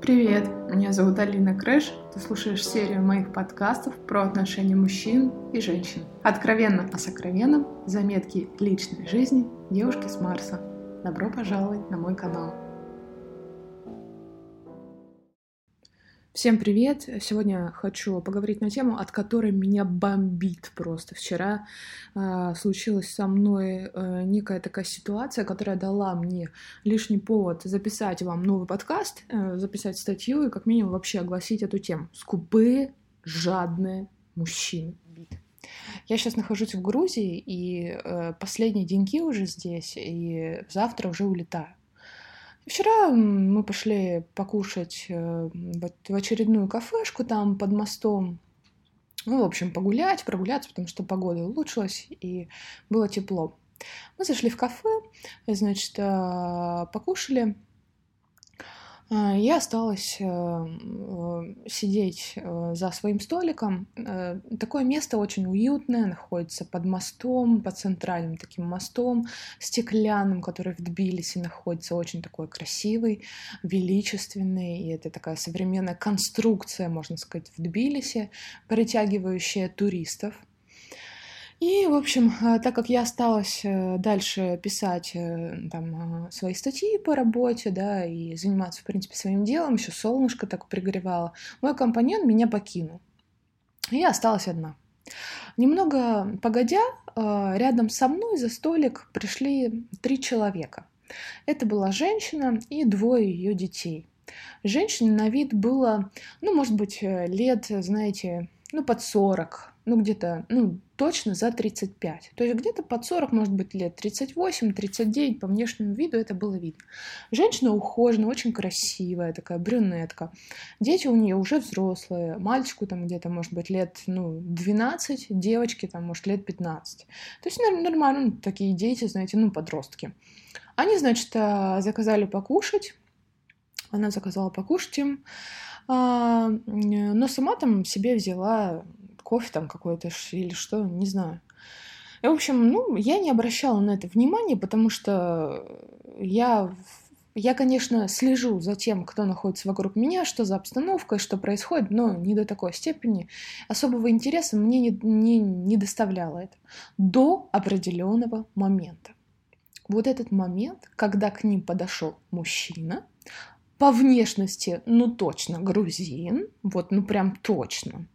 Привет, меня зовут Алина Крэш. Ты слушаешь серию моих подкастов про отношения мужчин и женщин. Откровенно о сокровенном, заметки личной жизни девушки с Марса. Добро пожаловать на мой канал. Всем привет! Сегодня хочу поговорить на тему, от которой меня бомбит просто. Вчера э, случилась со мной э, некая такая ситуация, которая дала мне лишний повод записать вам новый подкаст, э, записать статью и как минимум вообще огласить эту тему. Скупые, жадные мужчины. Я сейчас нахожусь в Грузии, и э, последние деньги уже здесь, и завтра уже улетаю. Вчера мы пошли покушать э, в очередную кафешку там под мостом. Ну, в общем, погулять, прогуляться, потому что погода улучшилась и было тепло. Мы зашли в кафе, значит, э, покушали. А, я осталась э, э, сидеть э, за своим столиком. Такое место очень уютное, находится под мостом, под центральным таким мостом, стеклянным, который в Тбилиси находится, очень такой красивый, величественный, и это такая современная конструкция, можно сказать, в Тбилиси, притягивающая туристов. И, в общем, э, так как я осталась э, дальше писать э, там, свои статьи по работе, да, и заниматься, в принципе, своим делом, еще солнышко так пригревало, мой компаньон меня покинул. И я осталась одна. Немного погодя, рядом со мной за столик пришли три человека. Это была женщина и двое ее детей. Женщине на вид было, ну, может быть, лет, знаете, ну, под 40, ну, где-то, ну, точно за 35. То есть где-то под 40, может быть, лет 38-39, по внешнему виду это было видно. Женщина ухоженная, очень красивая, такая брюнетка. Дети у нее уже взрослые. Мальчику там где-то, может быть, лет ну, 12, девочке там, может, лет 15. То есть нормально такие дети, знаете, ну, подростки. Они, значит, а, заказали покушать. Она заказала покушать им. А, но сама там себе взяла кофе там какой-то или что, не знаю. И, в общем, ну, я не обращала на это внимания, потому что я, я, конечно, слежу за тем, кто находится вокруг меня, что за обстановка, что происходит, но не до такой степени. Особого интереса мне не, не, не доставляло это. До определенного момента. Вот этот момент, когда к ним подошел мужчина, по внешности, ну точно, грузин, вот, ну прям точно,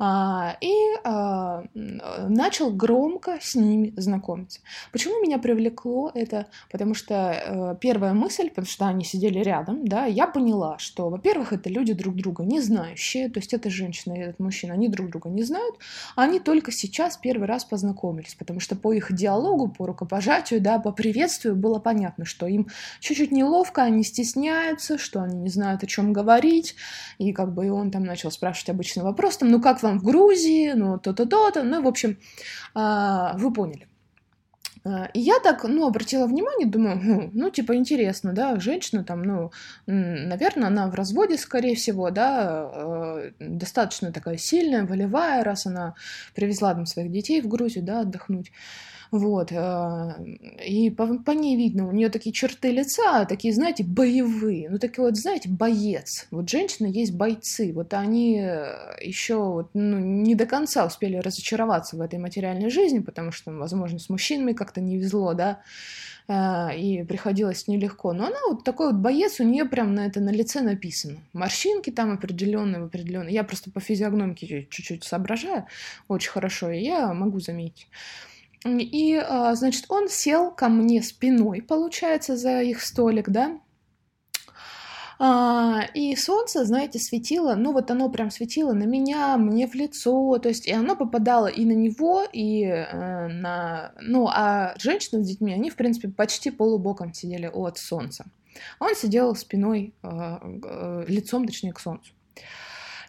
и а, начал громко с ними знакомиться. Почему меня привлекло это? Потому что э, первая мысль, потому что они сидели рядом, да, я поняла, что, во-первых, это люди друг друга не знающие, то есть эта женщина и этот мужчина, они друг друга не знают, они только сейчас первый раз познакомились, потому что по их диалогу, по рукопожатию, да, по приветствию было понятно, что им чуть-чуть неловко, они стесняются, что они не знают, о чем говорить, и как бы и он там начал спрашивать обычный вопрос, там, ну как вам там в Грузии, ну то-то, то-то, ну, в общем, а, вы поняли. А, и я так, ну, обратила внимание, думаю, хм, ну, типа, интересно, да, женщина там, ну, наверное, она в разводе, скорее всего, да, э, достаточно такая сильная, волевая, раз она привезла там своих детей в Грузию, да, отдохнуть. Вот. Э, и по, по ней видно, у нее такие черты лица, такие, знаете, боевые. Ну, такие вот, знаете, боец. Вот женщины есть бойцы. Вот они э, еще вот, ну, не до конца успели разочароваться в этой материальной жизни, потому что, возможно, с мужчинами как-то не везло, да, э, и приходилось нелегко. Но она вот такой вот боец, у нее прям на это на лице написано. Морщинки там определенные, определенные. Я просто по физиогномике чуть-чуть соображаю очень хорошо, и я могу заметить. И, а, значит, он сел ко мне спиной, получается, за их столик, да, а, и солнце, знаете, светило, ну вот оно прям светило на меня, мне в лицо, то есть и оно попадало и на него, и э, на... Ну, а женщины с детьми, они, в принципе, почти полубоком сидели от солнца. Он сидел спиной, э, э, лицом, точнее, к солнцу.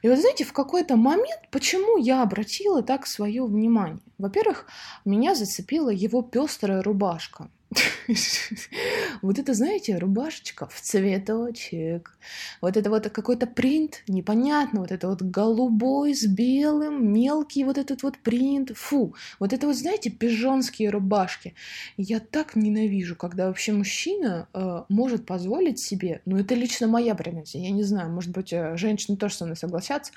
И вот знаете, в какой-то момент, почему я обратила так свое внимание? Во-первых, меня зацепила его пестрая рубашка. Вот это, знаете, рубашечка в цветочек. Вот это вот какой-то принт, непонятно, вот это вот голубой с белым, мелкий вот этот вот принт. Фу, вот это вот, знаете, пижонские рубашки. Я так ненавижу, когда вообще мужчина э, может позволить себе, ну это лично моя претензия, я не знаю, может быть, э, женщины тоже со мной согласятся,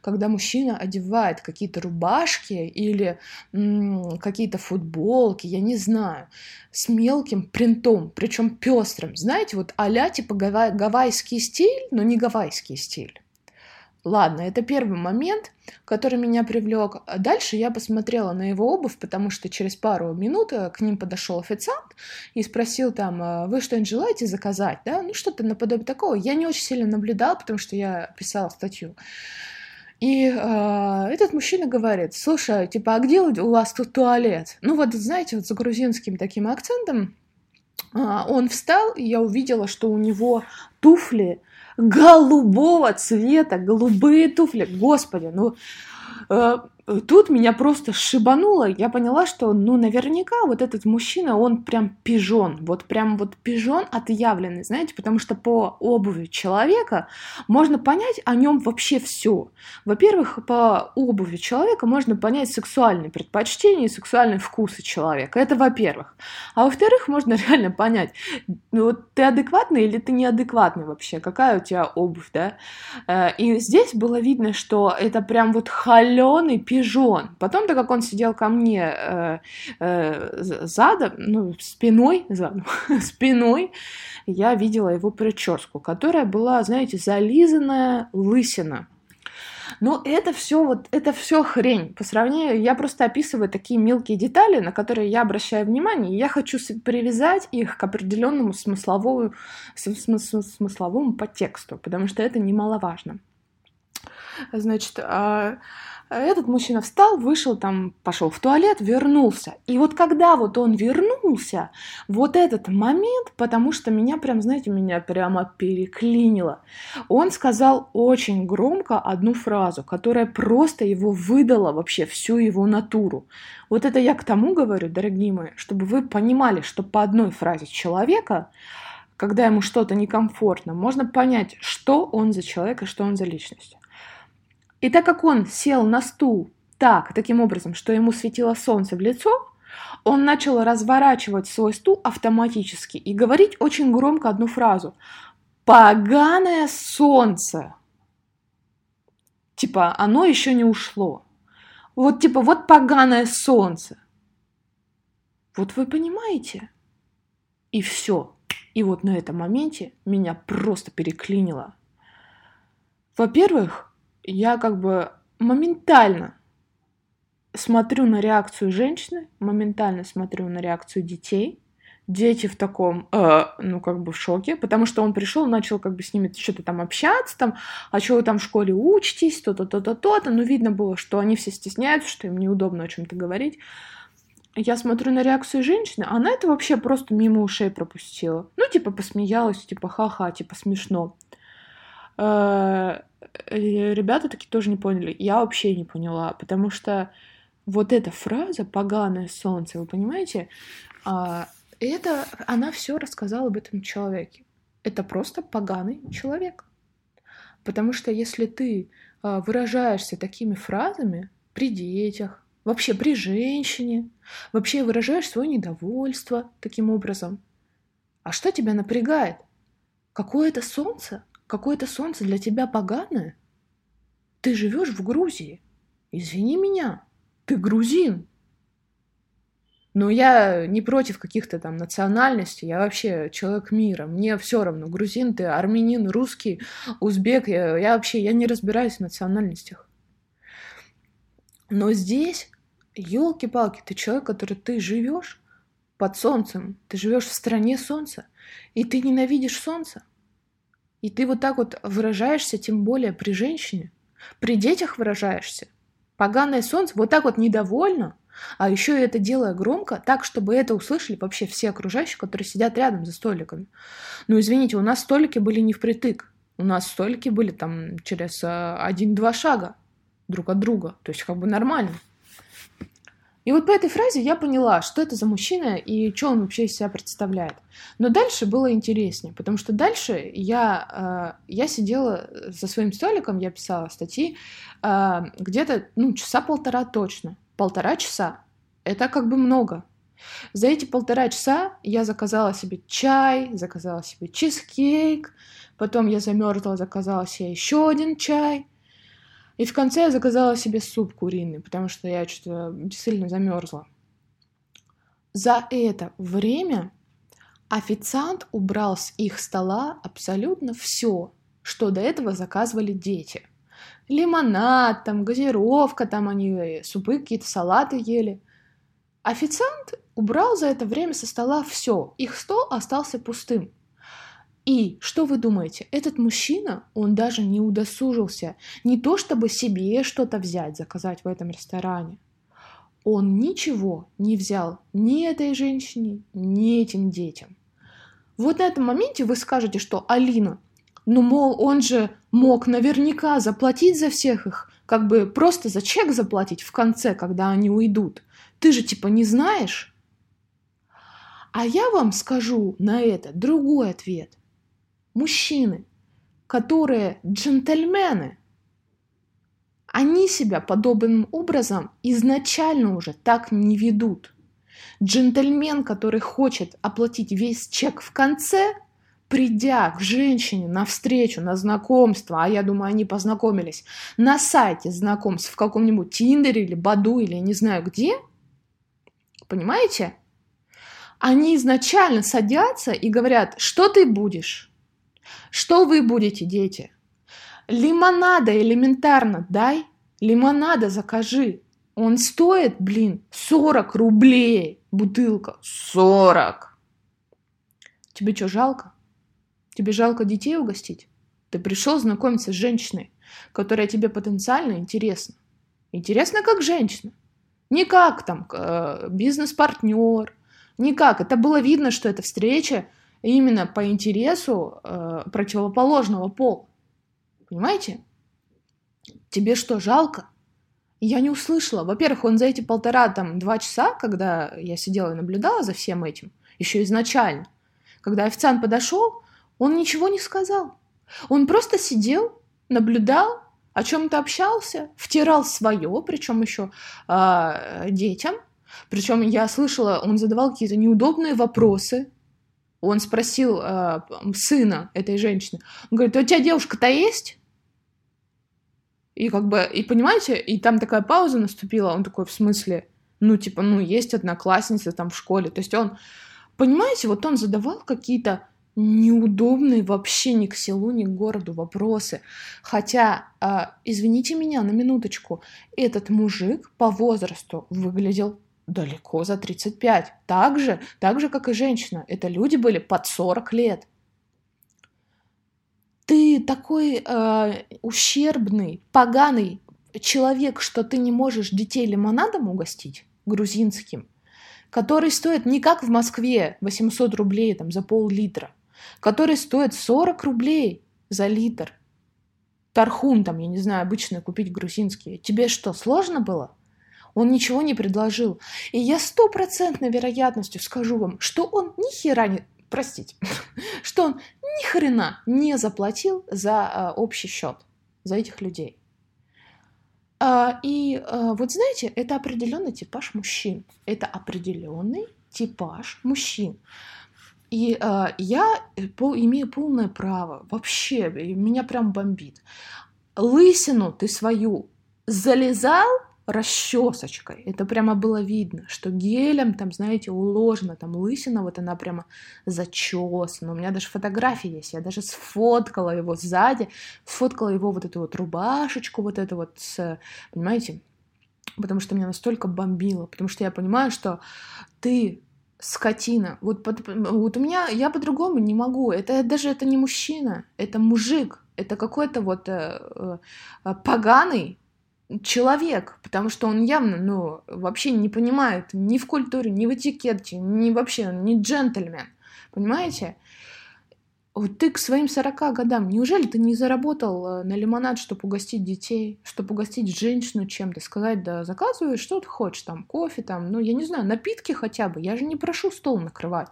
когда мужчина одевает какие-то рубашки или м- какие-то футболки, я не знаю, с мелким принтом, причем пестрым. Знаете, вот а типа гава- гавайский стиль, но не гавайский стиль. Ладно, это первый момент, который меня привлек. Дальше я посмотрела на его обувь, потому что через пару минут э, к ним подошел официант и спросил там, «А вы что-нибудь желаете заказать, да? Ну, что-то наподобие такого. Я не очень сильно наблюдала, потому что я писала статью. И э, этот мужчина говорит, слушай, типа, а где у вас тут туалет? Ну вот, знаете, вот за грузинским таким акцентом э, он встал, и я увидела, что у него туфли голубого цвета, голубые туфли. Господи, ну э, Тут меня просто шибануло, я поняла, что, ну, наверняка вот этот мужчина, он прям пижон, вот прям вот пижон отъявленный, знаете, потому что по обуви человека можно понять о нем вообще все. Во-первых, по обуви человека можно понять сексуальные предпочтения и сексуальные вкусы человека, это во-первых. А во-вторых, можно реально понять, ну, вот ты адекватный или ты неадекватный вообще, какая у тебя обувь, да? Э, и здесь было видно, что это прям вот холеный пижон. Потом, так как он сидел ко мне э, э, задом, ну, спиной, задом, спиной, я видела его прическу, которая была, знаете, зализанная лысина. Но это все вот, это все хрень. По сравнению, я просто описываю такие мелкие детали, на которые я обращаю внимание, и я хочу привязать их к определенному смысловому, смысловому подтексту, потому что это немаловажно. Значит, а, этот мужчина встал, вышел там, пошел в туалет, вернулся. И вот когда вот он вернулся, вот этот момент, потому что меня прям, знаете, меня прямо переклинило. Он сказал очень громко одну фразу, которая просто его выдала вообще всю его натуру. Вот это я к тому говорю, дорогие мои, чтобы вы понимали, что по одной фразе человека когда ему что-то некомфортно, можно понять, что он за человек и что он за личность. И так как он сел на стул так, таким образом, что ему светило солнце в лицо, он начал разворачивать свой стул автоматически и говорить очень громко одну фразу. «Поганое солнце!» Типа, оно еще не ушло. Вот типа, вот поганое солнце. Вот вы понимаете? И все. И вот на этом моменте меня просто переклинило. Во-первых, я как бы моментально смотрю на реакцию женщины, моментально смотрю на реакцию детей. Дети в таком, э, ну, как бы в шоке, потому что он пришел, начал как бы с ними что-то там общаться, там, а что вы там в школе учитесь, то-то, то-то, то-то. Ну, видно было, что они все стесняются, что им неудобно о чем-то говорить. Я смотрю на реакцию женщины, она это вообще просто мимо ушей пропустила. Ну, типа, посмеялась, типа, ха-ха, типа, смешно. Э, ребята такие тоже не поняли. Я вообще не поняла, потому что вот эта фраза «поганое солнце», вы понимаете, а, это, она все рассказала об этом человеке. Это просто поганый человек. Потому что если ты а, выражаешься такими фразами при детях, вообще при женщине, вообще выражаешь свое недовольство таким образом, а что тебя напрягает? Какое это солнце? Какое-то солнце для тебя поганое? Ты живешь в Грузии. Извини меня, ты грузин. Но я не против каких-то там национальностей, я вообще человек мира. Мне все равно, грузин ты, армянин, русский, узбек, я, я вообще, я не разбираюсь в национальностях. Но здесь, елки-палки, ты человек, который ты живешь под солнцем, ты живешь в стране солнца, и ты ненавидишь солнце. И ты вот так вот выражаешься, тем более при женщине, при детях выражаешься. Поганое солнце, вот так вот недовольно, а еще и это делая громко, так, чтобы это услышали вообще все окружающие, которые сидят рядом за столиками. Ну, извините, у нас столики были не впритык. У нас столики были там через э, один-два шага друг от друга. То есть как бы нормально. И вот по этой фразе я поняла, что это за мужчина и что он вообще из себя представляет. Но дальше было интереснее, потому что дальше я, э, я сидела за своим столиком, я писала статьи э, где-то ну, часа полтора точно. Полтора часа. Это как бы много. За эти полтора часа я заказала себе чай, заказала себе чизкейк, потом я замерзла, заказала себе еще один чай, и в конце я заказала себе суп куриный, потому что я что-то сильно замерзла. За это время официант убрал с их стола абсолютно все, что до этого заказывали дети. Лимонад, там, газировка, там они супы, какие-то салаты ели. Официант убрал за это время со стола все. Их стол остался пустым. И что вы думаете, этот мужчина, он даже не удосужился не то чтобы себе что-то взять, заказать в этом ресторане. Он ничего не взял ни этой женщине, ни этим детям. Вот на этом моменте вы скажете, что Алина, ну, мол, он же мог наверняка заплатить за всех их, как бы просто за чек заплатить в конце, когда они уйдут. Ты же типа не знаешь? А я вам скажу на это другой ответ – мужчины, которые джентльмены, они себя подобным образом изначально уже так не ведут. Джентльмен, который хочет оплатить весь чек в конце, придя к женщине на встречу, на знакомство, а я думаю, они познакомились на сайте знакомств в каком-нибудь Тиндере или Баду или не знаю где, понимаете? Они изначально садятся и говорят, что ты будешь? Что вы будете, дети? Лимонада элементарно дай. Лимонада закажи. Он стоит, блин, 40 рублей бутылка. 40. Тебе что, жалко? Тебе жалко детей угостить? Ты пришел знакомиться с женщиной, которая тебе потенциально интересна. Интересна как женщина. Не как там э, бизнес-партнер, никак. Это было видно, что эта встреча именно по интересу э, противоположного пола. Понимаете? Тебе что, жалко? Я не услышала. Во-первых, он за эти полтора, там, два часа, когда я сидела и наблюдала за всем этим, еще изначально, когда официант подошел, он ничего не сказал. Он просто сидел, наблюдал, о чем-то общался, втирал свое, причем еще э, детям. Причем я слышала, он задавал какие-то неудобные вопросы, он спросил э, сына этой женщины, он говорит, «А у тебя девушка-то есть? И как бы, и понимаете, и там такая пауза наступила, он такой, в смысле, ну, типа, ну, есть одноклассница там в школе. То есть он, понимаете, вот он задавал какие-то неудобные вообще ни к селу, ни к городу вопросы. Хотя, э, извините меня на минуточку, этот мужик по возрасту выглядел далеко за 35. Так же, так же, как и женщина. Это люди были под 40 лет. Ты такой э, ущербный, поганый человек, что ты не можешь детей лимонадом угостить грузинским, который стоит не как в Москве 800 рублей там, за пол-литра, который стоит 40 рублей за литр. Тархун там, я не знаю, обычно купить грузинский. Тебе что, сложно было? Он ничего не предложил. И я стопроцентной вероятностью скажу вам, что он ни хера не... Простите, что он ни хрена не заплатил за а, общий счет, за этих людей. А, и а, вот знаете, это определенный типаж мужчин. Это определенный типаж мужчин. И э, я по, имею полное право, вообще, меня прям бомбит. Лысину ты свою залезал расчесочкой. Это прямо было видно, что гелем там, знаете, уложена там лысина, вот она прямо зачесана. У меня даже фотографии есть, я даже сфоткала его сзади, сфоткала его вот эту вот рубашечку, вот эту вот, с, понимаете, потому что меня настолько бомбило, потому что я понимаю, что ты скотина. Вот, вот у меня, я по-другому не могу. Это даже это не мужчина, это мужик. Это какой-то вот э, э, поганый, человек, потому что он явно, ну, вообще не понимает ни в культуре, ни в этикете, ни вообще, ни джентльмен, понимаете? Вот ты к своим 40 годам, неужели ты не заработал э, на лимонад, чтобы угостить детей, чтобы угостить женщину чем-то, сказать, да заказывай, что ты хочешь, там, кофе, там, ну, я не знаю, напитки хотя бы, я же не прошу стол накрывать.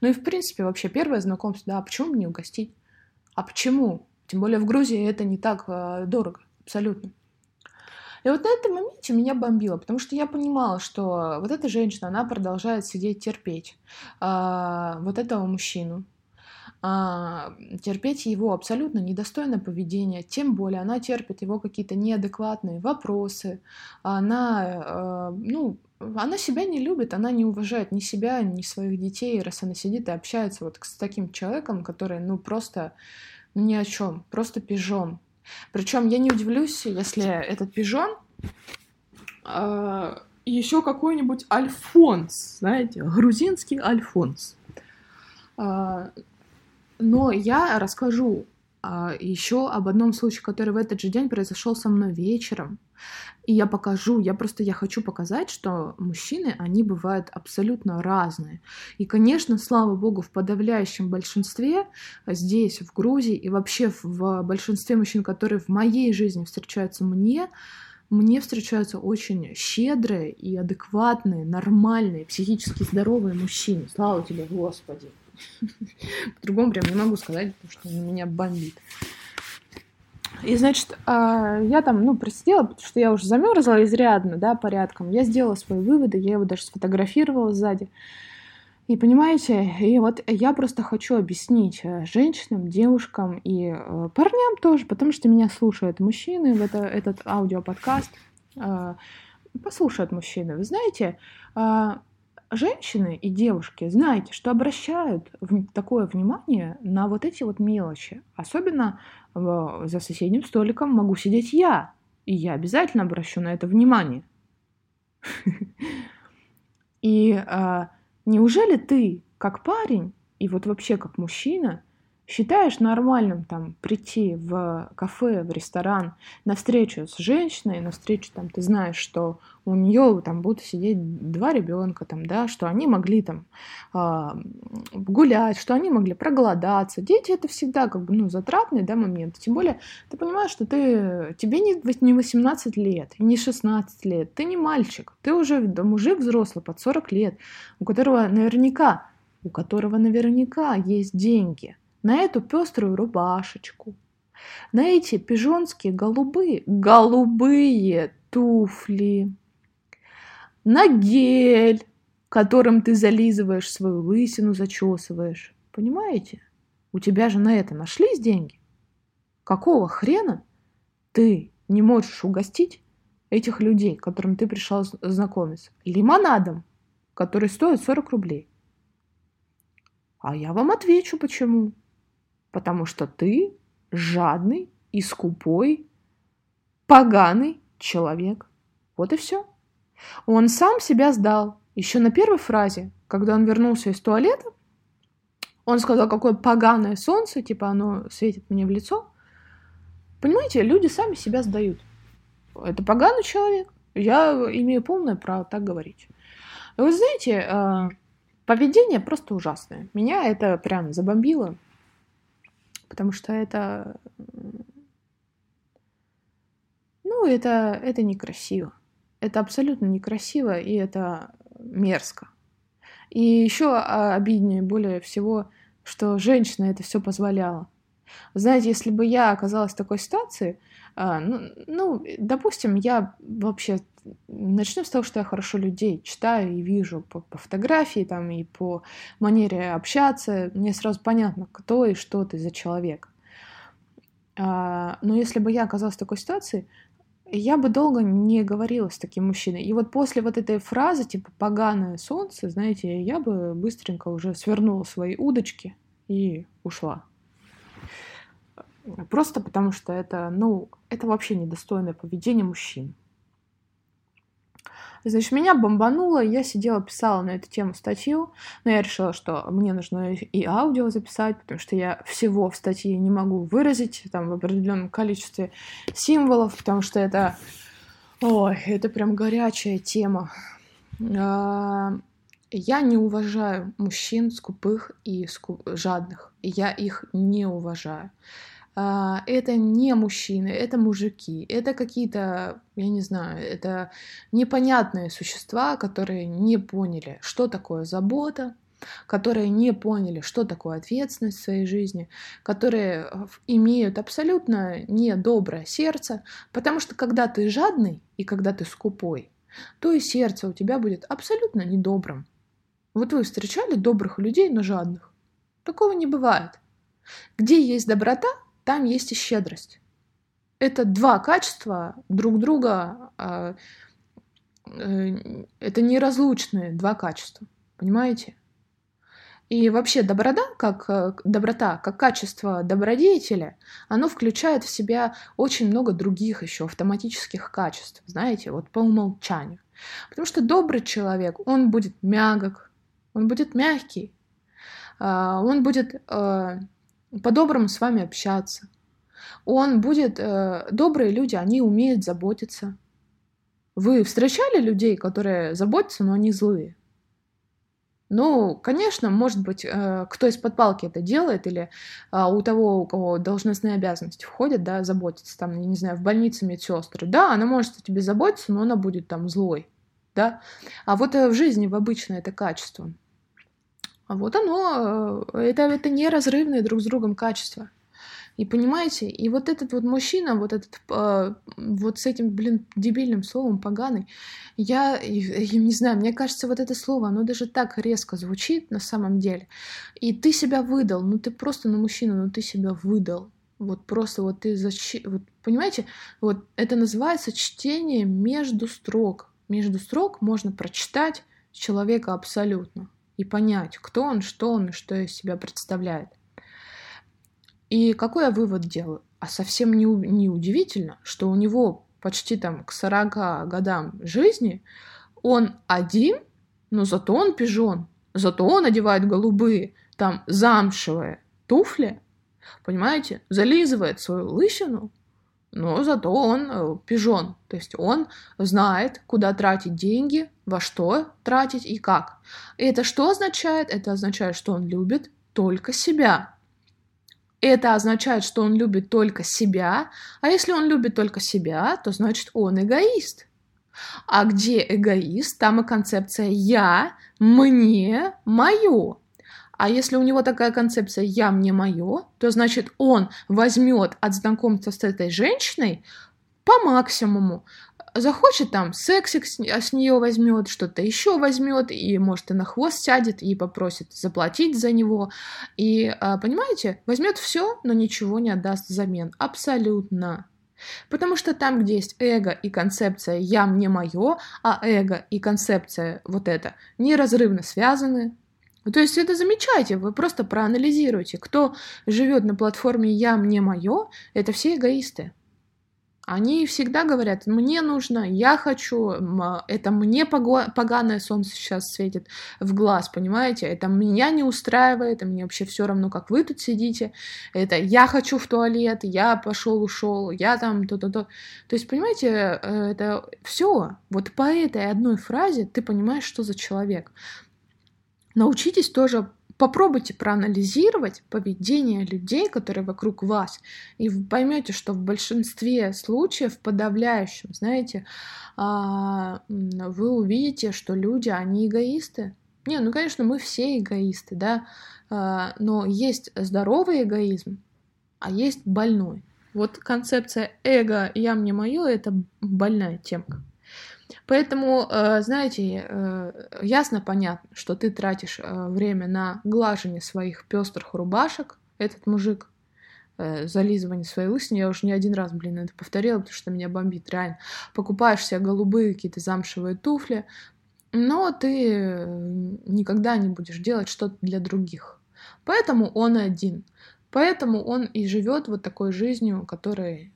Ну и, в принципе, вообще первое знакомство, да, а почему бы не угостить? А почему? Тем более в Грузии это не так э, дорого, абсолютно. И вот на этом моменте меня бомбило, потому что я понимала, что вот эта женщина, она продолжает сидеть терпеть э, вот этого мужчину, а, терпеть его абсолютно недостойное поведение, тем более она терпит его какие-то неадекватные вопросы, она, а, ну, она себя не любит, она не уважает ни себя, ни своих детей, раз она сидит и общается вот с таким человеком, который, ну, просто ну, ни о чем, просто пижон. Причем я не удивлюсь, если этот пижон э, еще какой-нибудь Альфонс, знаете, грузинский Альфонс. Но я расскажу еще об одном случае, который в этот же день произошел со мной вечером. И я покажу, я просто я хочу показать, что мужчины, они бывают абсолютно разные. И, конечно, слава богу, в подавляющем большинстве здесь, в Грузии, и вообще в большинстве мужчин, которые в моей жизни встречаются мне, мне встречаются очень щедрые и адекватные, нормальные, психически здоровые мужчины. Слава тебе, Господи! По-другому прям не могу сказать, потому что меня бомбит. И, значит, а, я там, ну, просидела, потому что я уже замерзла изрядно, да, порядком. Я сделала свои выводы, я его даже сфотографировала сзади. И понимаете, и вот я просто хочу объяснить э, женщинам, девушкам и э, парням тоже, потому что меня слушают мужчины в это, этот аудиоподкаст. Э, послушают мужчины. Вы знаете, а, женщины и девушки, знаете, что обращают такое внимание на вот эти вот мелочи. Особенно за соседним столиком могу сидеть я, и я обязательно обращу на это внимание. И а, неужели ты, как парень, и вот вообще как мужчина, считаешь нормальным там прийти в кафе, в ресторан на встречу с женщиной, на встречу там ты знаешь, что у нее там будут сидеть два ребенка, там, да, что они могли там э, гулять, что они могли проголодаться. Дети это всегда как бы ну затратный да момент. Тем более ты понимаешь, что ты тебе не не 18 лет, не 16 лет, ты не мальчик, ты уже мужик взрослый под 40 лет, у которого наверняка у которого наверняка есть деньги на эту пеструю рубашечку, на эти пижонские голубые, голубые туфли, на гель, которым ты зализываешь свою лысину, зачесываешь. Понимаете? У тебя же на это нашлись деньги. Какого хрена ты не можешь угостить этих людей, которым ты пришел знакомиться, лимонадом, который стоит 40 рублей? А я вам отвечу, почему потому что ты жадный и скупой, поганый человек. Вот и все. Он сам себя сдал. Еще на первой фразе, когда он вернулся из туалета, он сказал, какое поганое солнце, типа оно светит мне в лицо. Понимаете, люди сами себя сдают. Это поганый человек. Я имею полное право так говорить. вы знаете, э, поведение просто ужасное. Меня это прям забомбило потому что это... Ну, это, это некрасиво. Это абсолютно некрасиво, и это мерзко. И еще обиднее более всего, что женщина это все позволяла. Знаете, если бы я оказалась в такой ситуации, а, ну, ну, допустим, я вообще начнем с того, что я хорошо людей читаю и вижу по, по фотографии там и по манере общаться, мне сразу понятно, кто и что ты за человек. А, но если бы я оказалась в такой ситуации, я бы долго не говорила с таким мужчиной. И вот после вот этой фразы, типа «поганое солнце», знаете, я бы быстренько уже свернула свои удочки и ушла. Просто потому что это, ну, это вообще недостойное поведение мужчин. Значит, меня бомбануло, я сидела, писала на эту тему статью, но я решила, что мне нужно и аудио записать, потому что я всего в статье не могу выразить, там, в определенном количестве символов, потому что это, ой, это прям горячая тема. А, Я не уважаю мужчин скупых и скуп... жадных. Я их не уважаю. А, это не мужчины, это мужики, это какие-то, я не знаю, это непонятные существа, которые не поняли, что такое забота, которые не поняли, что такое ответственность в своей жизни, которые э, имеют абсолютно недоброе сердце, потому что когда ты жадный и когда ты скупой, то и сердце у тебя будет абсолютно недобрым. Вот вы встречали добрых людей, но жадных? Такого не бывает. Где есть доброта, там есть и щедрость. Это два качества друг друга, а, э, это неразлучные два качества, понимаете? И вообще доброта, как э, доброта, как качество добродетеля, оно включает в себя очень много других еще автоматических качеств, знаете, вот по умолчанию. Потому что добрый человек, он будет мягок, он будет мягкий, а, он будет э, по-доброму с вами общаться. Он будет... Э, добрые люди, они умеют заботиться. Вы встречали людей, которые заботятся, но они злые? Ну, конечно, может быть, э, кто из-под палки это делает, или а, у того, у кого должностные обязанности входят, да, заботиться, там, я не знаю, в больнице медсестры, да, она может о тебе заботиться, но она будет там злой, да. А вот э, в жизни, в обычное это качество. А вот оно, э, это, это неразрывные друг с другом качества. И понимаете, и вот этот вот мужчина, вот этот, э, вот с этим, блин, дебильным словом поганый, я, я не знаю, мне кажется, вот это слово, оно даже так резко звучит на самом деле. И ты себя выдал, ну ты просто, ну мужчина, ну ты себя выдал. Вот просто вот ты защи... вот понимаете, вот это называется чтение между строк. Между строк можно прочитать человека абсолютно и понять, кто он, что он и что из себя представляет. И какой я вывод делаю? А совсем не, не удивительно, что у него почти там к 40 годам жизни он один, но зато он пижон, зато он одевает голубые, там замшевые туфли, понимаете, зализывает свою лысину, но зато он э, пижон, то есть он знает, куда тратить деньги, во что тратить и как. И это что означает? Это означает, что он любит только себя. Это означает, что он любит только себя, а если он любит только себя, то значит он эгоист. А где эгоист, там и концепция «я», «мне», «моё». А если у него такая концепция «я, мне, моё», то значит он возьмет от знакомства с этой женщиной по максимуму, захочет там сексик с, с нее возьмет, что-то еще возьмет, и может и на хвост сядет, и попросит заплатить за него. И, а, понимаете, возьмет все, но ничего не отдаст взамен. Абсолютно. Потому что там, где есть эго и концепция «я, мне, мое», а эго и концепция вот это неразрывно связаны, то есть это замечайте, вы просто проанализируйте, кто живет на платформе «я, мне, мое», это все эгоисты. Они всегда говорят, мне нужно, я хочу, это мне поганое солнце сейчас светит в глаз, понимаете? Это меня не устраивает, и мне вообще все равно, как вы тут сидите. Это я хочу в туалет, я пошел, ушел, я там то-то-то. То есть, понимаете, э, это все. Вот по этой одной фразе ты понимаешь, что за человек. Научитесь тоже попробуйте проанализировать поведение людей, которые вокруг вас, и вы поймете, что в большинстве случаев, подавляющем, знаете, а, вы увидите, что люди, они эгоисты. Не, ну, конечно, мы все эгоисты, да, а, но есть здоровый эгоизм, а есть больной. Вот концепция эго «я мне мое» — это больная темка. Поэтому, э, знаете, э, ясно понятно, что ты тратишь э, время на глажение своих пестрых рубашек, этот мужик, зализывание своей лысины, я уже не один раз, блин, это повторила, потому что меня бомбит, реально. Покупаешь себе голубые какие-то замшевые туфли, но ты никогда не будешь делать что-то для других. Поэтому он один. Поэтому он и живет вот такой жизнью, которой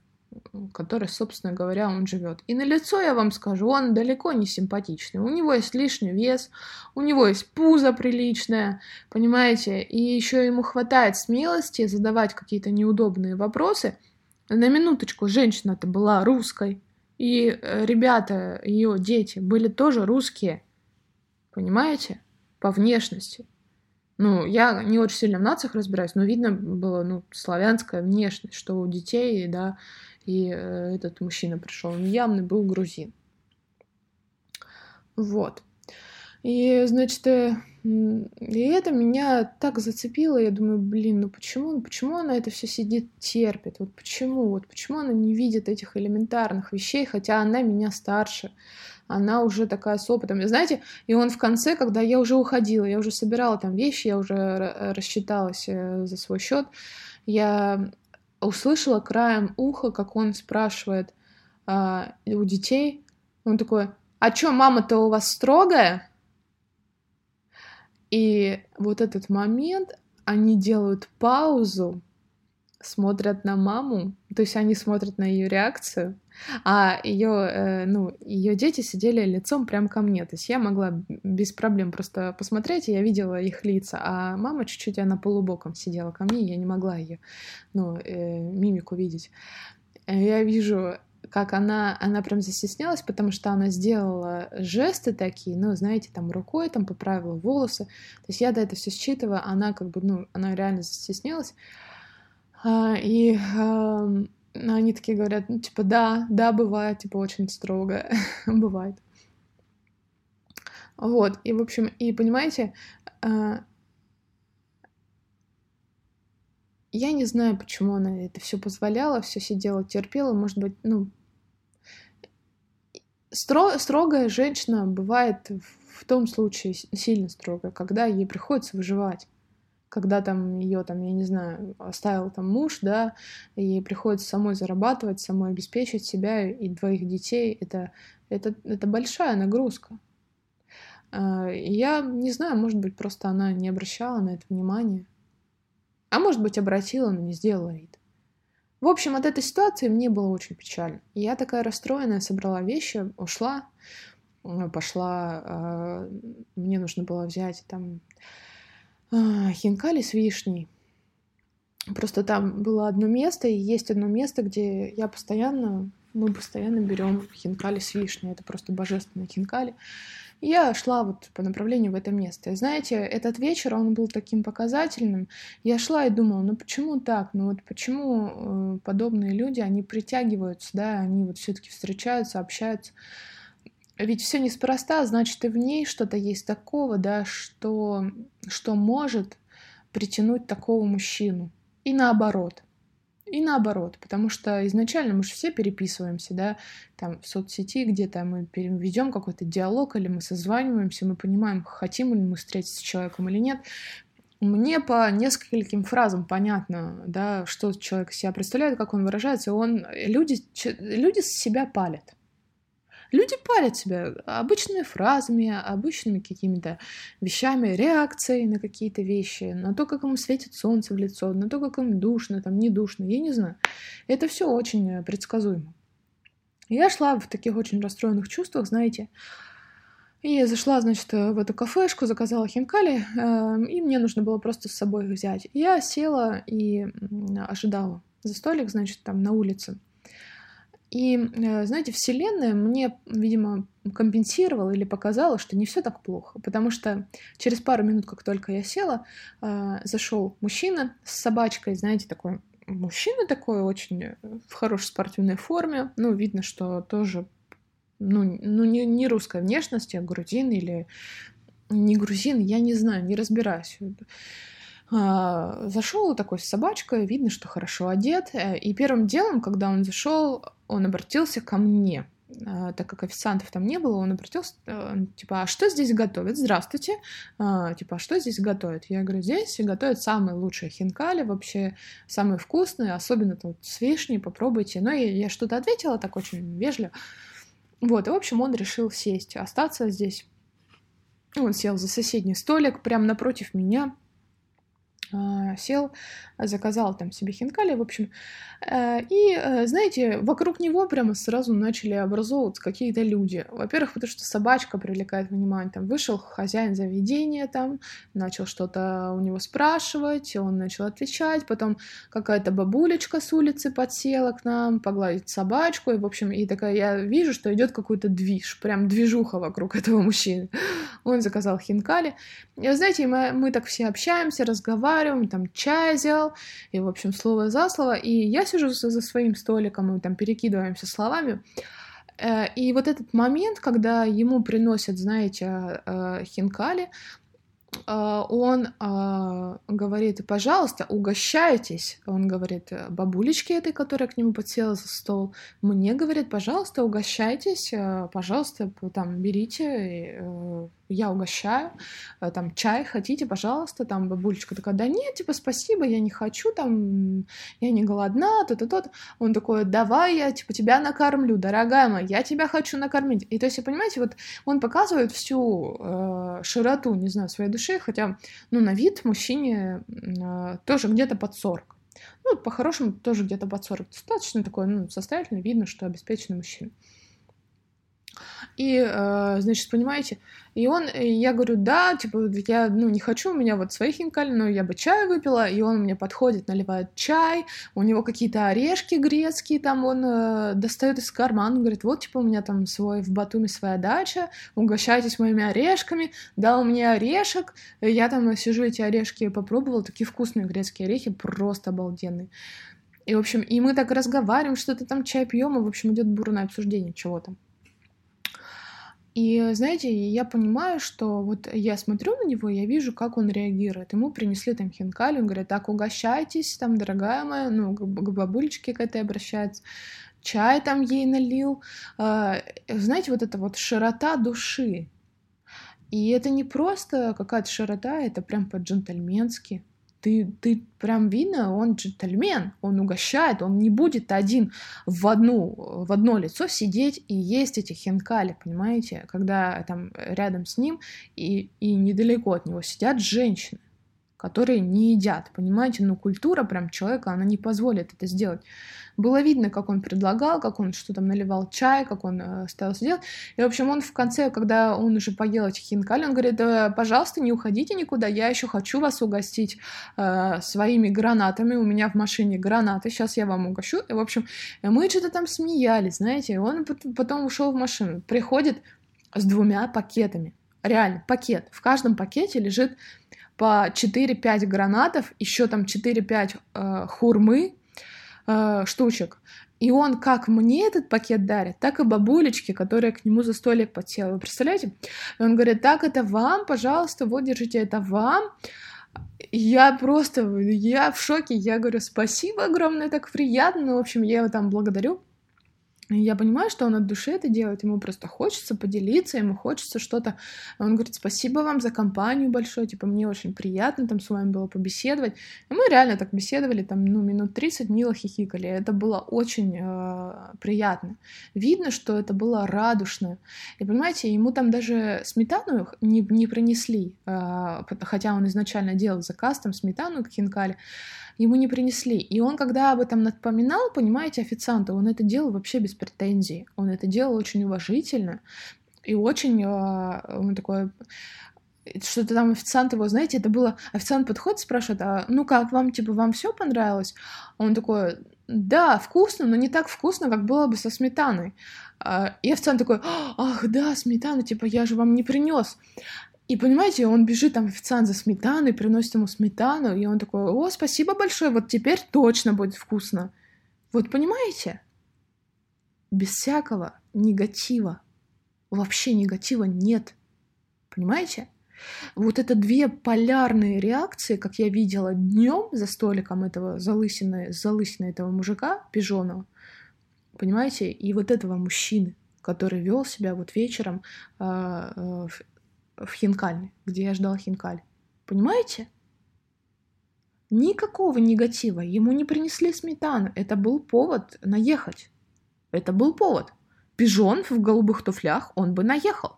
которой, собственно говоря, он живет. И на лицо я вам скажу, он далеко не симпатичный. У него есть лишний вес, у него есть пузо приличное, понимаете, и еще ему хватает смелости задавать какие-то неудобные вопросы. На минуточку, женщина-то была русской, и э, ребята, ее дети, были тоже русские. Понимаете? по внешности. Ну, я не очень сильно в нациях разбираюсь, но видно было, ну, славянская внешность, что у детей, да, и э, этот мужчина пришел, он явно был грузин. Вот. И, значит, э, и это меня так зацепило, я думаю, блин, ну почему, почему она это все сидит, терпит, вот почему, вот почему она не видит этих элементарных вещей, хотя она меня старше, она уже такая с опытом, и знаете, и он в конце, когда я уже уходила, я уже собирала там вещи, я уже рассчиталась э, за свой счет, я услышала краем уха, как он спрашивает а, у детей, он такой, а чё, мама-то у вас строгая? И вот этот момент, они делают паузу, смотрят на маму, то есть они смотрят на ее реакцию, а ее, э, ну, ее дети сидели лицом прям ко мне, то есть я могла без проблем просто посмотреть, и я видела их лица, а мама чуть-чуть она полубоком сидела ко мне, и я не могла ее, ну, э, мимику видеть. Я вижу как она, она прям застеснялась, потому что она сделала жесты такие, ну, знаете, там рукой там поправила волосы. То есть я до это все считываю, она как бы, ну, она реально застеснялась. А, и они такие говорят, ну, типа, да, да, бывает, типа, очень строго, бывает. Вот, и, в общем, и понимаете, а, я не знаю, почему она это все позволяла, все сидела, терпела, может быть, ну, стро строгая женщина бывает в том случае сильно строгая, когда ей приходится выживать. Когда там ее, там, я не знаю, оставил там муж, да, и приходится самой зарабатывать, самой обеспечить себя и двоих детей, это, это, это большая нагрузка. А, я не знаю, может быть, просто она не обращала на это внимания. А может быть, обратила, но не сделала вид. В общем, от этой ситуации мне было очень печально. Я такая расстроенная, собрала вещи, ушла, пошла, э, мне нужно было взять там хинкали с вишней. Просто там было одно место, и есть одно место, где я постоянно, мы постоянно берем хинкали с вишней. Это просто божественные хинкали я шла вот по направлению в это место. И знаете, этот вечер, он был таким показательным. Я шла и думала, ну почему так? Ну вот почему э, подобные люди, они притягиваются, да, они вот все-таки встречаются, общаются. Ведь все неспроста, значит, и в ней что-то есть такого, да, что, что может притянуть такого мужчину. И наоборот. И наоборот, потому что изначально мы же все переписываемся, да, там в соцсети где-то мы ведем какой-то диалог, или мы созваниваемся, мы понимаем, хотим ли мы встретиться с человеком или нет. Мне по нескольким фразам понятно, да, что человек себя представляет, как он выражается. Он, люди, люди себя палят. Люди парят себя обычными фразами, обычными какими-то вещами, реакцией на какие-то вещи, на то, как им светит солнце в лицо, на то, как им душно, там, не душно, я не знаю. Это все очень предсказуемо. Я шла в таких очень расстроенных чувствах, знаете, и зашла, значит, в эту кафешку, заказала хинкали, э, и мне нужно было просто с собой их взять. Я села и ожидала за столик, значит, там на улице. И, э, знаете, Вселенная мне, видимо, компенсировала или показала, что не все так плохо. Потому что через пару минут, как только я села, э, зашел мужчина с собачкой, знаете, такой мужчина такой очень э, в хорошей спортивной форме. Ну, видно, что тоже, ну, ну не, не русской внешности, а грузин или не грузин, я не знаю, не разбираюсь. А, зашел такой с собачкой, видно, что хорошо одет. И первым делом, когда он зашел, он обратился ко мне. А, так как официантов там не было, он обратился, э, типа, а что здесь готовят? Здравствуйте. А, типа, а что здесь готовят? Я говорю, здесь готовят самые лучшие хинкали, вообще самые вкусные, особенно тут с вишней, попробуйте. Но я, я что-то ответила так очень вежливо. Вот, и, в общем, он решил сесть, остаться здесь. Он сел за соседний столик, прямо напротив меня. А, сел, заказал там себе хинкали, в общем. Э, и, э, знаете, вокруг него прямо сразу начали образовываться какие-то люди. Во-первых, потому что собачка привлекает внимание. Там вышел хозяин заведения, там начал что-то у него спрашивать, он начал отвечать. Потом какая-то бабулечка с улицы подсела к нам, погладить собачку. И, в общем, и такая, я вижу, что идет какой-то движ, прям движуха вокруг этого мужчины. Он заказал хинкали. И, знаете, мы, мы так все общаемся, разговариваем, разговариваем, там чай взял, и, в общем, слово за слово, и я сижу за, за своим столиком, мы там перекидываемся словами, э, и вот этот момент, когда ему приносят, знаете, э, хинкали, э, он говорит, пожалуйста, угощайтесь. Он говорит бабулечке этой, которая к нему подсела за стол. Мне говорит, пожалуйста, угощайтесь, пожалуйста, там, берите я угощаю, э, там, чай хотите, пожалуйста, там, бабулечка такая, да нет, типа, спасибо, я не хочу, там, я не голодна, то-то, то Он такой, давай я, типа, тебя накормлю, дорогая моя, я тебя хочу накормить. И то есть, понимаете, вот он показывает всю э, широту, не знаю, своей души, хотя, ну, на вид мужчине э, тоже где-то под 40. Ну, по-хорошему, тоже где-то под 40. Достаточно такой, ну, состоятельный, видно, что обеспеченный мужчина. И, э, значит, понимаете, и он, я говорю, да, типа, я, ну, не хочу, у меня вот свои хинкали, но я бы чай выпила, и он мне подходит, наливает чай, у него какие-то орешки грецкие, там он э, достает из кармана, говорит, вот, типа, у меня там свой, в Батуме своя дача, угощайтесь моими орешками, дал мне орешек, я там сижу, эти орешки попробовала, такие вкусные грецкие орехи, просто обалденные. И, в общем, и мы так разговариваем, что-то там чай пьем, и, в общем, идет бурное обсуждение чего-то. И, знаете, я понимаю, что вот я смотрю на него, я вижу, как он реагирует. Ему принесли там хинкали, он говорит, так, угощайтесь, там, дорогая моя, ну, к бабулечке к этой обращается, чай там ей налил. А, знаете, вот эта вот широта души. И это не просто какая-то широта, это прям по-джентльменски. Ты, ты прям видно, он джентльмен, он угощает, он не будет один в, одну, в одно лицо сидеть и есть эти хинкали, понимаете, когда там рядом с ним и, и недалеко от него сидят женщины которые не едят, понимаете? Но культура прям человека, она не позволит это сделать. Было видно, как он предлагал, как он что там наливал чай, как он э, старался делать. И, в общем, он в конце, когда он уже поел эти хинкали, он говорит, да, пожалуйста, не уходите никуда, я еще хочу вас угостить э, своими гранатами, у меня в машине гранаты, сейчас я вам угощу. И, в общем, мы что-то там смеялись, знаете, он потом ушел в машину, приходит с двумя пакетами. Реально, пакет. В каждом пакете лежит по 4-5 гранатов, еще там 4-5 э, хурмы, э, штучек. И он как мне этот пакет дарит, так и бабулечке, которая к нему за столик подсела. Вы представляете? И он говорит, так, это вам, пожалуйста, вот, держите, это вам. Я просто, я в шоке, я говорю, спасибо огромное, так приятно. Ну, в общем, я его там благодарю. Я понимаю, что он от души это делает, ему просто хочется поделиться, ему хочется что-то. Он говорит, спасибо вам за компанию большое, типа, мне очень приятно там с вами было побеседовать. И мы реально так беседовали, там, ну, минут 30 мило хихикали. Это было очень э, приятно. Видно, что это было радушно. И понимаете, ему там даже сметану не, не принесли, э, хотя он изначально делал заказ, там, сметану к хинкали ему не принесли. И он, когда об этом напоминал, понимаете, официанту, он это делал вообще без претензий. Он это делал очень уважительно и очень э, он такой что-то там официант его, знаете, это было, официант подходит, спрашивает, а ну как, вам, типа, вам все понравилось? Он такой, да, вкусно, но не так вкусно, как было бы со сметаной. А, и официант такой, ах, да, сметана, типа, я же вам не принес. И понимаете, он бежит там официант за сметаной, приносит ему сметану, и он такой, о, спасибо большое, вот теперь точно будет вкусно. Вот понимаете? Без всякого негатива. Вообще негатива нет. Понимаете? Вот это две полярные реакции, как я видела днем за столиком этого залысины, залысины этого мужика, пижонова, понимаете, и вот этого мужчины, который вел себя вот вечером э, в Хинкальне, где я ждал Хинкаль. Понимаете? Никакого негатива. Ему не принесли сметану. Это был повод наехать. Это был повод. Пижон в голубых туфлях, он бы наехал.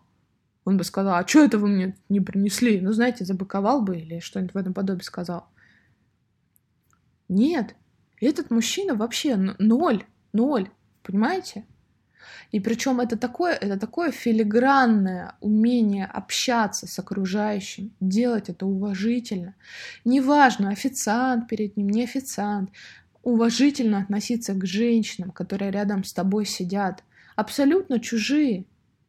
Он бы сказал, а что это вы мне не принесли? Ну, знаете, забыковал бы или что-нибудь в этом подобие сказал. Нет, этот мужчина вообще ноль, ноль, понимаете? И причем это такое, это такое филигранное умение общаться с окружающим, делать это уважительно. Неважно, официант перед ним, не официант. Уважительно относиться к женщинам, которые рядом с тобой сидят. Абсолютно чужие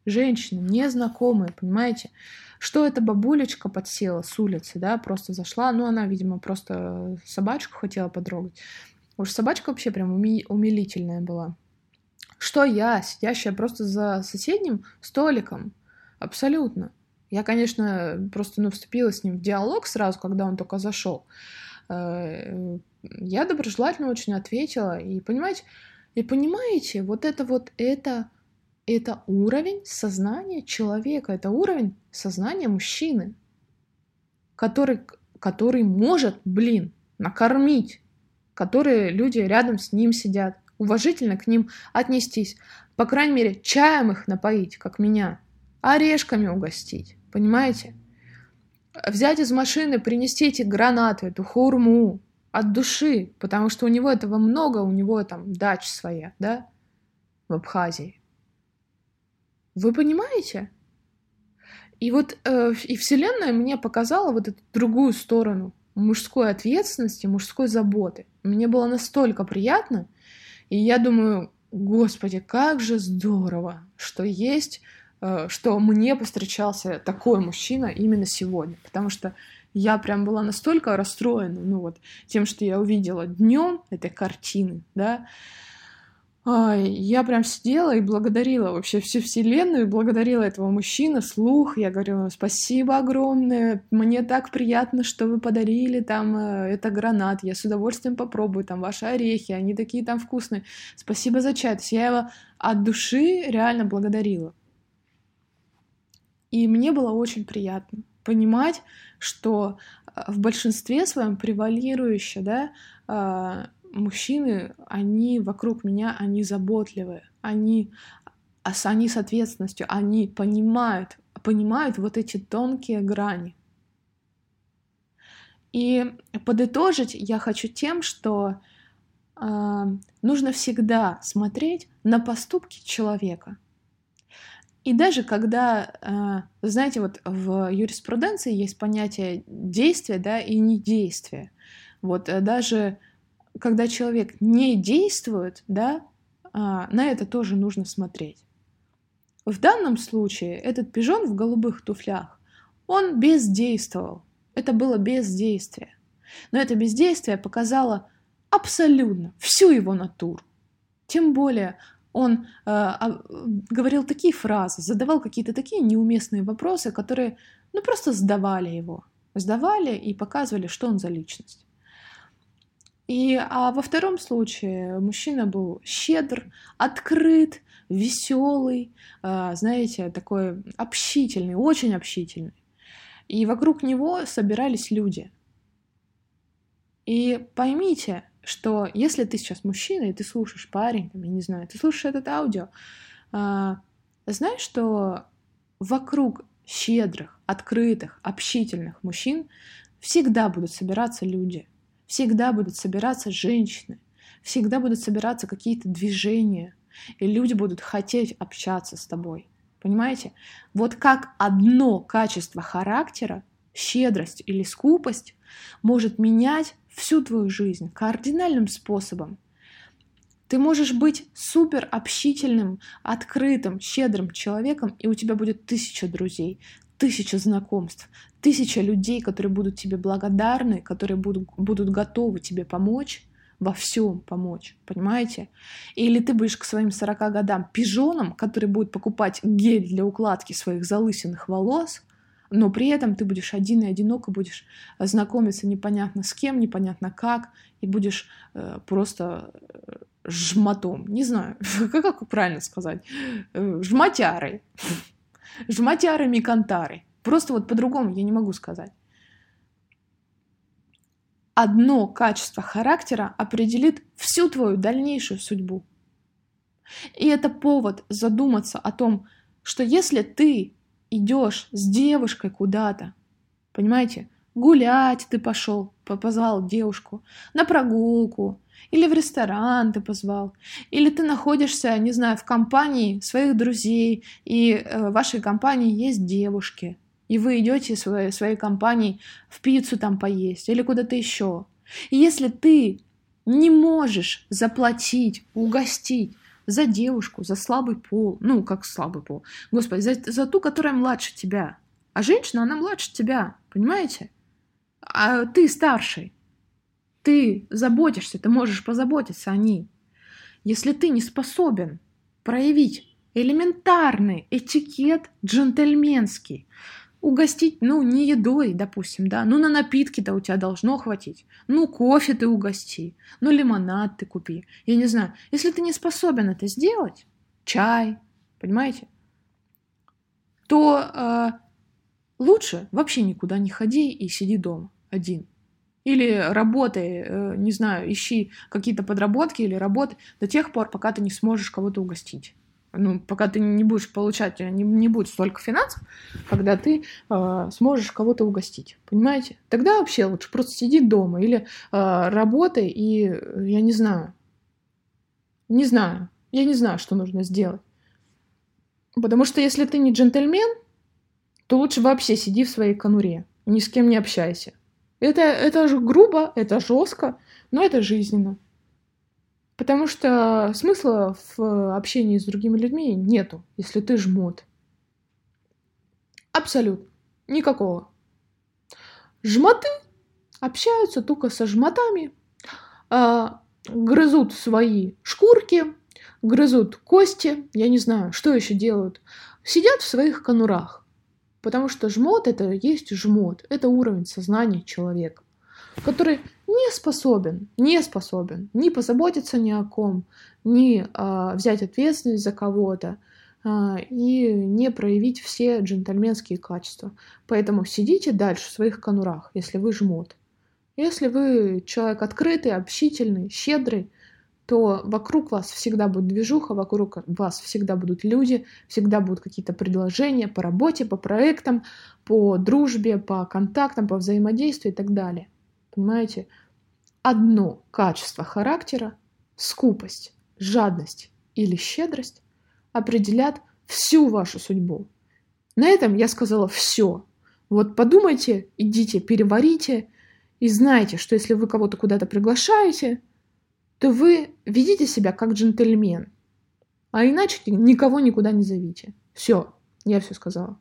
женщины, незнакомые, понимаете? Что эта бабулечка подсела с улицы, да, просто зашла, ну, она, видимо, просто собачку хотела потрогать. Уж собачка вообще прям умилительная была. Что я, сидящая просто за соседним столиком? Абсолютно. Я, конечно, просто ну, вступила с ним в диалог сразу, когда он только зашел. Э, я доброжелательно очень ответила. И понимаете, и понимаете, вот это вот это, это уровень сознания человека, это уровень сознания мужчины, который, который может, блин, накормить, которые люди рядом с ним сидят, уважительно к ним отнестись. По крайней мере, чаем их напоить, как меня, орешками угостить, понимаете? Взять из машины, принести эти гранаты, эту хурму от души, потому что у него этого много, у него там дач своя, да, в Абхазии. Вы понимаете? И вот э, и Вселенная мне показала вот эту другую сторону мужской ответственности, мужской заботы. Мне было настолько приятно, и я думаю, господи, как же здорово, что есть, э, что мне повстречался такой мужчина именно сегодня, потому что я прям была настолько расстроена, ну вот, тем, что я увидела днем этой картины, да, я прям сидела и благодарила вообще всю вселенную, благодарила этого мужчину, слух. Я говорила, спасибо огромное, мне так приятно, что вы подарили там э, это гранат, я с удовольствием попробую там ваши орехи, они такие там вкусные. Спасибо за чай. То есть я его от души реально благодарила. И мне было очень приятно понимать, что э, в большинстве своем превалирующе, да, а, мужчины, они вокруг меня, они заботливые, они, они с ответственностью, они понимают, понимают вот эти тонкие грани. И подытожить я хочу тем, что э, нужно всегда смотреть на поступки человека. И даже когда, э, знаете, вот в юриспруденции есть понятие действия, да, и недействия. Вот э, даже когда человек не действует, да, а, на это тоже нужно смотреть. В данном случае этот пижон в голубых туфлях, он бездействовал. Это было бездействие. Но это бездействие показало абсолютно всю его натуру. Тем более он э, говорил такие фразы, задавал какие-то такие неуместные вопросы, которые ну просто сдавали его. Сдавали и показывали, что он за личность. И а во втором случае мужчина был щедр, открыт, веселый, а, знаете, такой общительный, очень общительный. И вокруг него собирались люди. И поймите, что если ты сейчас мужчина, и ты слушаешь парень, я не знаю, ты слушаешь этот аудио, а, знаешь, что вокруг щедрых, открытых, общительных мужчин всегда будут собираться люди – Всегда будут собираться женщины, всегда будут собираться какие-то движения, и люди будут хотеть общаться с тобой. Понимаете? Вот как одно качество характера, щедрость или скупость, может менять всю твою жизнь кардинальным способом. Ты можешь быть супер общительным, открытым, щедрым человеком, и у тебя будет тысяча друзей, тысяча знакомств, тысяча людей, которые будут тебе благодарны, которые будут, будут готовы тебе помочь, во всем помочь, понимаете? Или ты будешь к своим 40 годам пижоном, который будет покупать гель для укладки своих залысенных волос, но при этом ты будешь один и одиноко будешь знакомиться непонятно с кем, непонятно как, и будешь э, просто э, жмотом, не знаю, как правильно сказать, э, жмотярой микантарой. Просто вот по-другому я не могу сказать. Одно качество характера определит всю твою дальнейшую судьбу. И это повод задуматься о том, что если ты идешь с девушкой куда-то, понимаете, гулять ты пошел, позвал девушку, на прогулку, или в ресторан ты позвал, или ты находишься, не знаю, в компании своих друзей, и э, в вашей компании есть девушки, и вы идете своей, своей компанией в пиццу там поесть или куда-то еще. И если ты не можешь заплатить, угостить за девушку, за слабый пол, ну, как слабый пол, господи, за, за ту, которая младше тебя, а женщина, она младше тебя, понимаете? А ты старший, ты заботишься, ты можешь позаботиться о ней. Если ты не способен проявить элементарный этикет джентльменский, угостить, ну, не едой, допустим, да, ну, на напитки-то у тебя должно хватить. Ну, кофе ты угости, ну, лимонад ты купи. Я не знаю, если ты не способен это сделать, чай, понимаете, то э, лучше вообще никуда не ходи и сиди дома один. Или работай, э, не знаю, ищи какие-то подработки или работы до тех пор, пока ты не сможешь кого-то угостить ну, пока ты не будешь получать, не, не будет столько финансов, когда ты э, сможешь кого-то угостить. Понимаете? Тогда вообще лучше просто сиди дома или э, работай, и я не знаю. Не знаю. Я не знаю, что нужно сделать. Потому что если ты не джентльмен, то лучше вообще сиди в своей конуре. Ни с кем не общайся. Это, это же грубо, это жестко, но это жизненно. Потому что смысла в общении с другими людьми нету, если ты жмот. Абсолютно. Никакого. Жмоты общаются только со жмотами, а, грызут свои шкурки, грызут кости, я не знаю, что еще делают. Сидят в своих конурах. Потому что жмот это есть жмот. Это уровень сознания человека который не способен, не способен ни позаботиться ни о ком, ни а, взять ответственность за кого-то а, и не проявить все джентльменские качества. Поэтому сидите дальше в своих конурах, если вы жмот. Если вы человек открытый, общительный, щедрый, то вокруг вас всегда будет движуха, вокруг вас всегда будут люди, всегда будут какие-то предложения по работе, по проектам, по дружбе, по контактам, по взаимодействию и так далее. Понимаете? Одно качество характера, скупость, жадность или щедрость определят всю вашу судьбу. На этом я сказала все. Вот подумайте, идите, переварите и знайте, что если вы кого-то куда-то приглашаете, то вы ведите себя как джентльмен. А иначе никого никуда не зовите. Все, я все сказала.